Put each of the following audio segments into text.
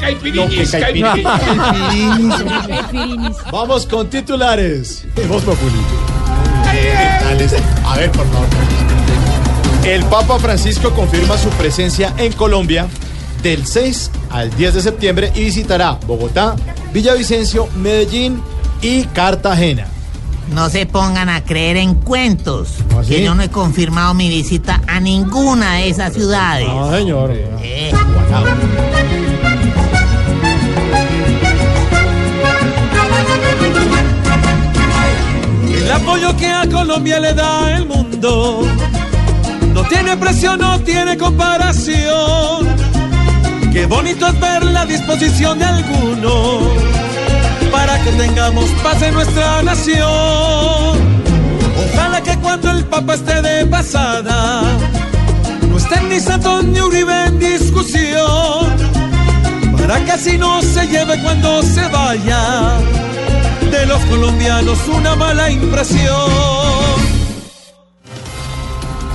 caipirinis, No, caipirinis. Vamos con titulares. A ver, por favor. El Papa Francisco confirma su presencia en Colombia del 6 al 10 de septiembre y visitará Bogotá, Villavicencio, Medellín y Cartagena. No se pongan a creer en cuentos, ¿Ah, sí? que yo no he confirmado mi visita a ninguna de esas ciudades. Ah, señor. Eh, apoyo que a Colombia le da el mundo no tiene precio, no tiene comparación. Qué bonito es ver la disposición de algunos para que tengamos paz en nuestra nación. Ojalá que cuando el Papa esté de pasada no estén ni Santos ni Uribe en discusión para que así no se lleve cuando se vaya de los colombianos una mala impresión.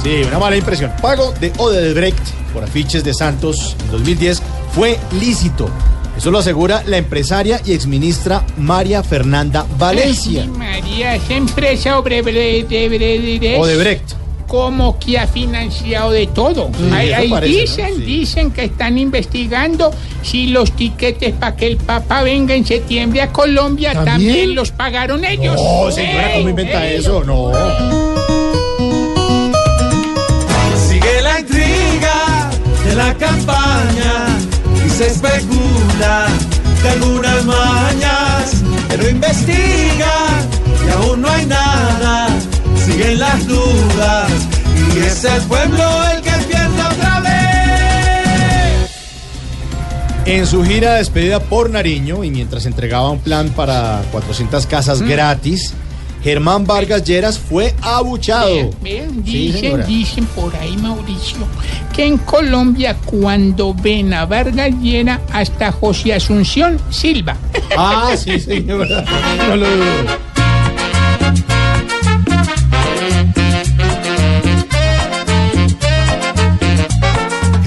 Sí, una mala impresión. Pago de Odebrecht por afiches de Santos en 2010 fue lícito. Eso lo asegura la empresaria y exministra María Fernanda Valencia. Ay, María, esa empresa Odebrecht, Odebrecht. Como que ha financiado de todo. Sí, Ahí- eso ahí parece, ¿no? dicen, Sí. dicen que están investigando si los tiquetes para que el Papa venga en septiembre a Colombia también, ¿También? los pagaron ellos. No, señora, Ey, ¿cómo inventa ey, eso? No. Sigue la intriga de la campaña y se especula de algunas mañas, pero investiga es el pueblo el que pierde otra vez. En su gira de despedida por Nariño y mientras entregaba un plan para 400 casas gratis, Germán Vargas Lleras fue abuchado. Vean, vean, Sí, dicen, dicen por ahí, Mauricio, que en Colombia cuando ven a Vargas Llera hasta José Asunción Silva. Ah, sí, señora. No lo dudo.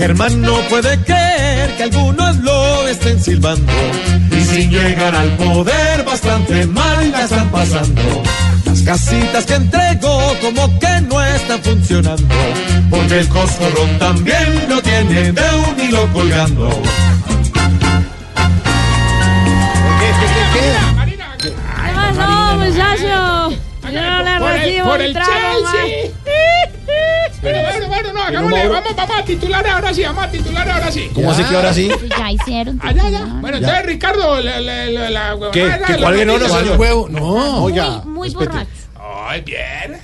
Germán no puede creer que algunos lo estén silbando y sin llegar al poder bastante mal la están pasando. Las casitas que entregó como que no están funcionando porque el coscorrón también lo tiene de un hilo colgando. ¿Qué, qué, qué, qué? ¿Qué pasó, muchacho? Yo no le por el, recibo por el trago hagámosle, vamos, vamos a titular ahora sí, vamos a titular ahora sí. ¿Cómo así que ahora sí? Pues ya hicieron. Titular. Bueno, entonces, Ricardo, la, la, la, ¿Qué? la ¿Cuál. No. No, muy respete. borracho. Ay, bien.